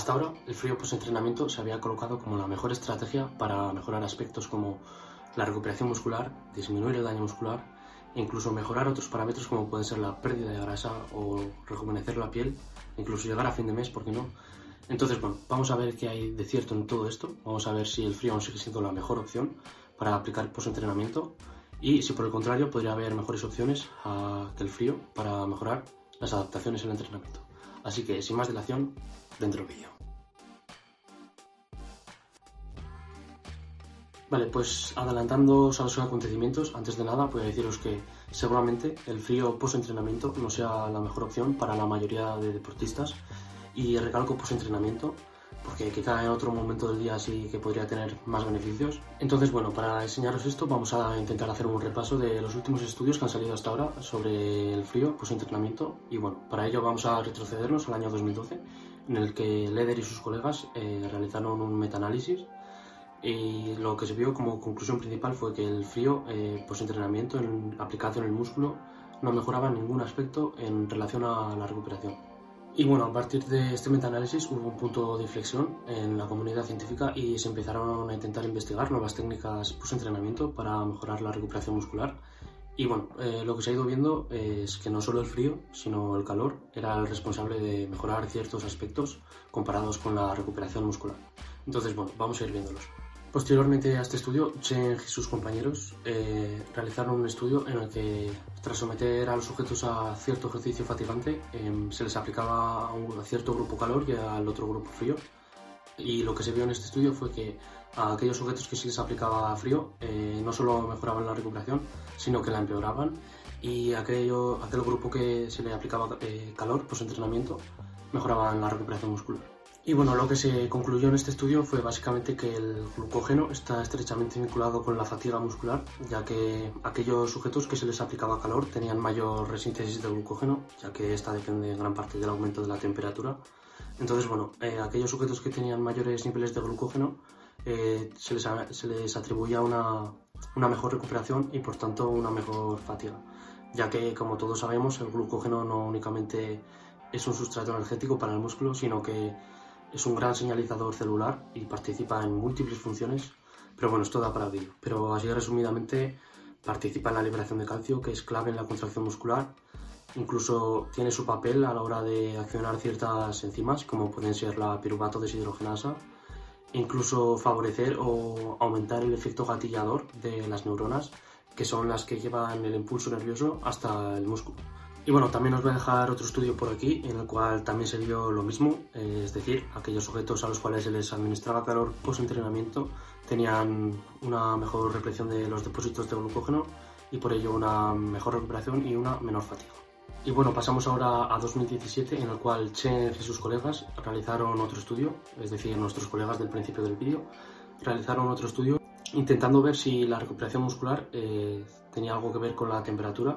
Hasta ahora, el frío post-entrenamiento se había colocado como la mejor estrategia para mejorar aspectos como la recuperación muscular, disminuir el daño muscular e incluso mejorar otros parámetros como pueden ser la pérdida de grasa o rejuvenecer la piel, incluso llegar a fin de mes, ¿por qué no? Entonces, bueno, vamos a ver qué hay de cierto en todo esto, vamos a ver si el frío aún sigue siendo la mejor opción para aplicar post-entrenamiento y si por el contrario podría haber mejores opciones que el frío para mejorar las adaptaciones en el entrenamiento. Así que, sin más dilación, dentro del vídeo. Vale, pues adelantando a los acontecimientos, antes de nada voy a deciros que seguramente el frío post-entrenamiento no sea la mejor opción para la mayoría de deportistas y recalco post-entrenamiento porque quizá en otro momento del día sí que podría tener más beneficios. Entonces, bueno, para enseñaros esto vamos a intentar hacer un repaso de los últimos estudios que han salido hasta ahora sobre el frío post-entrenamiento y bueno, para ello vamos a retrocedernos al año 2012 en el que Leder y sus colegas eh, realizaron un metaanálisis y lo que se vio como conclusión principal fue que el frío eh, post-entrenamiento aplicado en el músculo no mejoraba en ningún aspecto en relación a la recuperación. Y bueno, a partir de este metaanálisis hubo un punto de inflexión en la comunidad científica y se empezaron a intentar investigar nuevas técnicas post-entrenamiento para mejorar la recuperación muscular. Y bueno, eh, lo que se ha ido viendo es que no solo el frío, sino el calor era el responsable de mejorar ciertos aspectos comparados con la recuperación muscular. Entonces, bueno, vamos a ir viéndolos. Posteriormente a este estudio, Chen y sus compañeros eh, realizaron un estudio en el que, tras someter a los sujetos a cierto ejercicio fatigante, em, se les aplicaba a, un, cierto grupo calor y al otro grupo frío. Y lo que se vio en este estudio fue que a aquellos sujetos que se les aplicaba frío eh, no solo mejoraban la recuperación, sino que la empeoraban. Y aquello, aquel grupo que se le aplicaba eh, calor, pues entrenamiento, mejoraban la recuperación muscular. Y bueno, lo que se concluyó en este estudio fue básicamente que el glucógeno está estrechamente vinculado con la fatiga muscular, ya que aquellos sujetos que se les aplicaba calor tenían mayor resíntesis de glucógeno, ya que esta depende en gran parte del aumento de la temperatura. Entonces, bueno, eh, aquellos sujetos que tenían mayores niveles de glucógeno eh, se, les, se, les, atribuía una, una mejor recuperación y por tanto una mejor fatiga, ya que como todos sabemos el glucógeno no únicamente es un sustrato energético para el músculo, sino que es un gran señalizador celular y participa en múltiples funciones, pero bueno, esto da para ello. Pero así resumidamente, participa en la liberación de calcio, que es clave en la contracción muscular. Incluso tiene su papel a la hora de accionar ciertas enzimas, como pueden ser la piruvato deshidrogenasa, incluso favorecer o aumentar el efecto gatillador de las neuronas, que son las que llevan el impulso nervioso hasta el músculo. Y bueno, también os voy a dejar otro estudio por aquí en el cual también se vio lo mismo, eh, es decir, aquellos sujetos a los cuales se les administraba calor post-entrenamiento tenían una mejor represión de los depósitos de glucógeno y por ello una mejor recuperación y una menor fatiga. Y bueno, pasamos ahora a 2017 en el cual Chen y sus colegas realizaron otro estudio, es decir, nuestros colegas del principio del vídeo, realizaron otro estudio intentando ver si la recuperación muscular eh, tenía algo que ver con la temperatura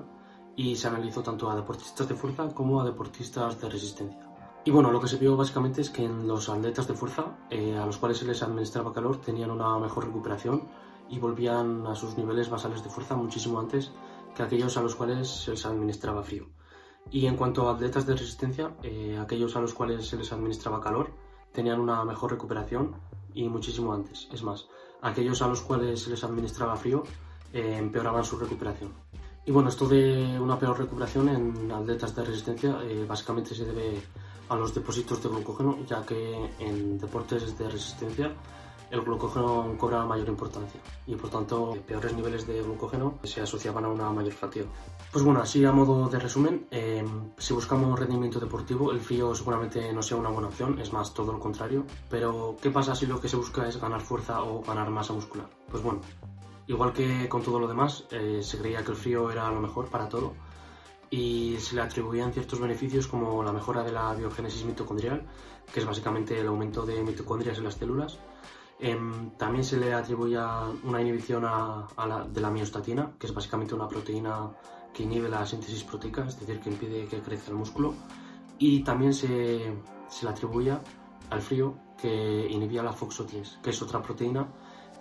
y se analizó tanto a deportistas de fuerza como a deportistas de resistencia. Y bueno, lo que se vio básicamente es que en los atletas de fuerza, eh, a los cuales se les administraba calor, tenían una mejor recuperación y volvían a sus niveles basales de fuerza muchísimo antes que aquellos a los cuales se les administraba frío. Y en cuanto a atletas de resistencia, eh, aquellos a los cuales se les administraba calor tenían una mejor recuperación y muchísimo antes. Es más, aquellos a los cuales se les administraba frío eh, empeoraban su recuperación. Y bueno, esto de una peor recuperación en atletas de resistencia eh, básicamente se debe a los depósitos de glucógeno, ya que en deportes de resistencia el glucógeno cobra mayor importancia y por tanto peores niveles de glucógeno se asociaban a una mayor fatiga. Pues bueno, así a modo de resumen, em, si buscamos rendimiento deportivo, el frío seguramente no sea una buena opción, es más todo lo contrario, pero ¿qué pasa si lo que se busca es ganar fuerza o ganar masa muscular? Pues bueno, Igual que con todo lo demás, eh, se creía que el frío era lo mejor para todo y se le atribuían ciertos beneficios como la mejora de la biogénesis mitocondrial, que es básicamente el aumento de mitocondrias en las células. Em, también se le atribuía una inhibición de la miostatina, que es básicamente una proteína que inhibe la síntesis proteica, es decir, que impide que crezca el músculo. Y también se, se le atribuía al frío que inhibía la FOXO3, que es otra proteína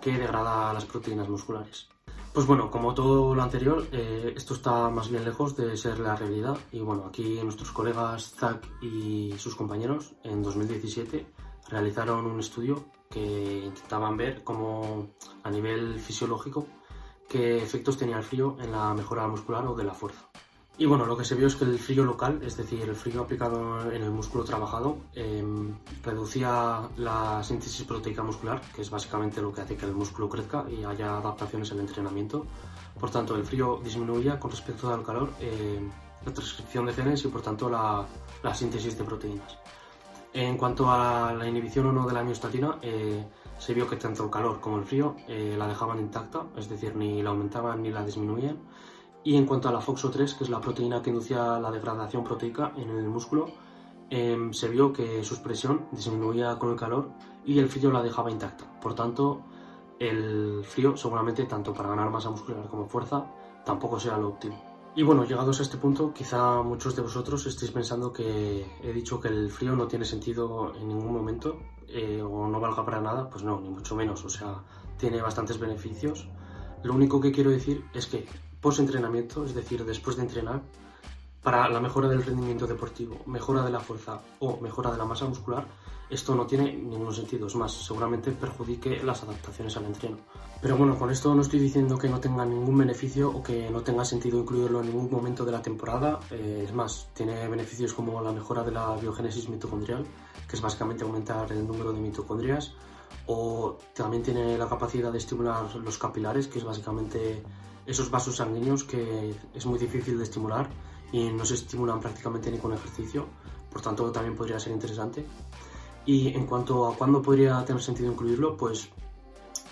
que degrada las proteínas musculares. Pues bueno, como todo lo anterior, eh, esto está más bien lejos de ser la realidad y bueno, aquí nuestros colegas Zach y sus compañeros en 2017 realizaron un estudio que intentaban ver cómo a nivel fisiológico qué efectos tenía el frío en la mejora muscular o de la fuerza. Y bueno, lo que se vio es que el frío local, es decir, el frío aplicado en el músculo trabajado, em, reducía la síntesis proteica muscular, que es básicamente lo que hace que el músculo crezca y haya adaptaciones el entrenamiento. Por tanto, el frío disminuía con respecto al calor em, la transcripción de genes y por tanto la, la, síntesis de proteínas. En cuanto a la inhibición o no de la miostatina, eh, se vio que tanto el calor como el frío eh, la dejaban intacta, es decir, ni la aumentaban ni la disminuían y en cuanto a la FOXO3, que es la proteína que inducía la degradación proteica en el músculo, em, se vio que su expresión disminuía con el calor y el frío la dejaba intacta. Por tanto, el frío seguramente tanto para ganar masa muscular como fuerza tampoco sea lo óptimo. Y bueno, llegados a este punto, quizá muchos de vosotros estéis pensando que he dicho que el frío no tiene sentido en ningún momento eh, o no valga para nada. Pues no, ni mucho menos. O sea, tiene bastantes beneficios. Lo único que quiero decir es que post-entrenamiento, es decir, después de entrenar, para la mejora del rendimiento deportivo, mejora de la fuerza o mejora de la masa muscular, esto no tiene ningún sentido. Es más, seguramente perjudique las adaptaciones al entreno. Pero bueno, con esto no estoy diciendo que no tenga ningún beneficio o que no tenga sentido incluirlo en ningún momento de la temporada. Eh, es más, tiene beneficios como la mejora de la biogénesis mitocondrial, que es básicamente aumentar el número de mitocondrias, o también tiene la capacidad de estimular los capilares, que es básicamente esos vasos sanguíneos que es muy difícil de estimular y no se estimulan prácticamente ni con ejercicio, por tanto también podría ser interesante. Y en cuanto a cuándo podría tener sentido incluirlo, pues,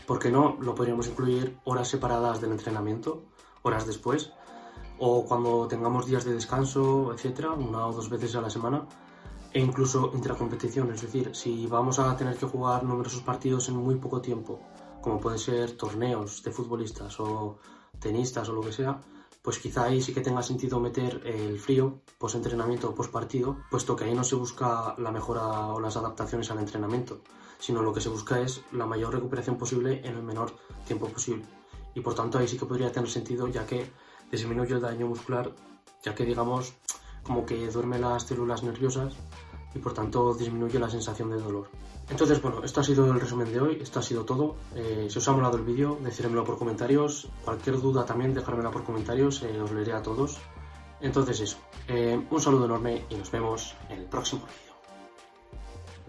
¿por qué no? Lo podríamos incluir horas separadas del entrenamiento, horas después, o cuando tengamos días de descanso, etcétera, una o dos veces a la semana, e incluso intracompetición, es decir, si vamos a tener que jugar numerosos partidos en muy poco tiempo, como pueden ser torneos de futbolistas o tenistas o lo que sea, pues quizá ahí sí que tenga sentido meter el frío post entrenamiento o post partido, puesto que ahí no se busca la mejora o las adaptaciones al entrenamiento, sino lo que se busca es la mayor recuperación posible en el menor tiempo posible. Y por tanto ahí sí que podría tener sentido ya que disminuye el daño muscular, ya que digamos como que duerme las células nerviosas y por tanto disminuye la sensación de dolor. Entonces, bueno, esto ha sido el resumen de hoy, esto ha sido todo. Eh, si os ha molado el vídeo, decírmelo por comentarios. Cualquier duda también, dejármela por comentarios, eh, os leeré a todos. Entonces eso, eh, un saludo enorme y nos vemos en el próximo vídeo.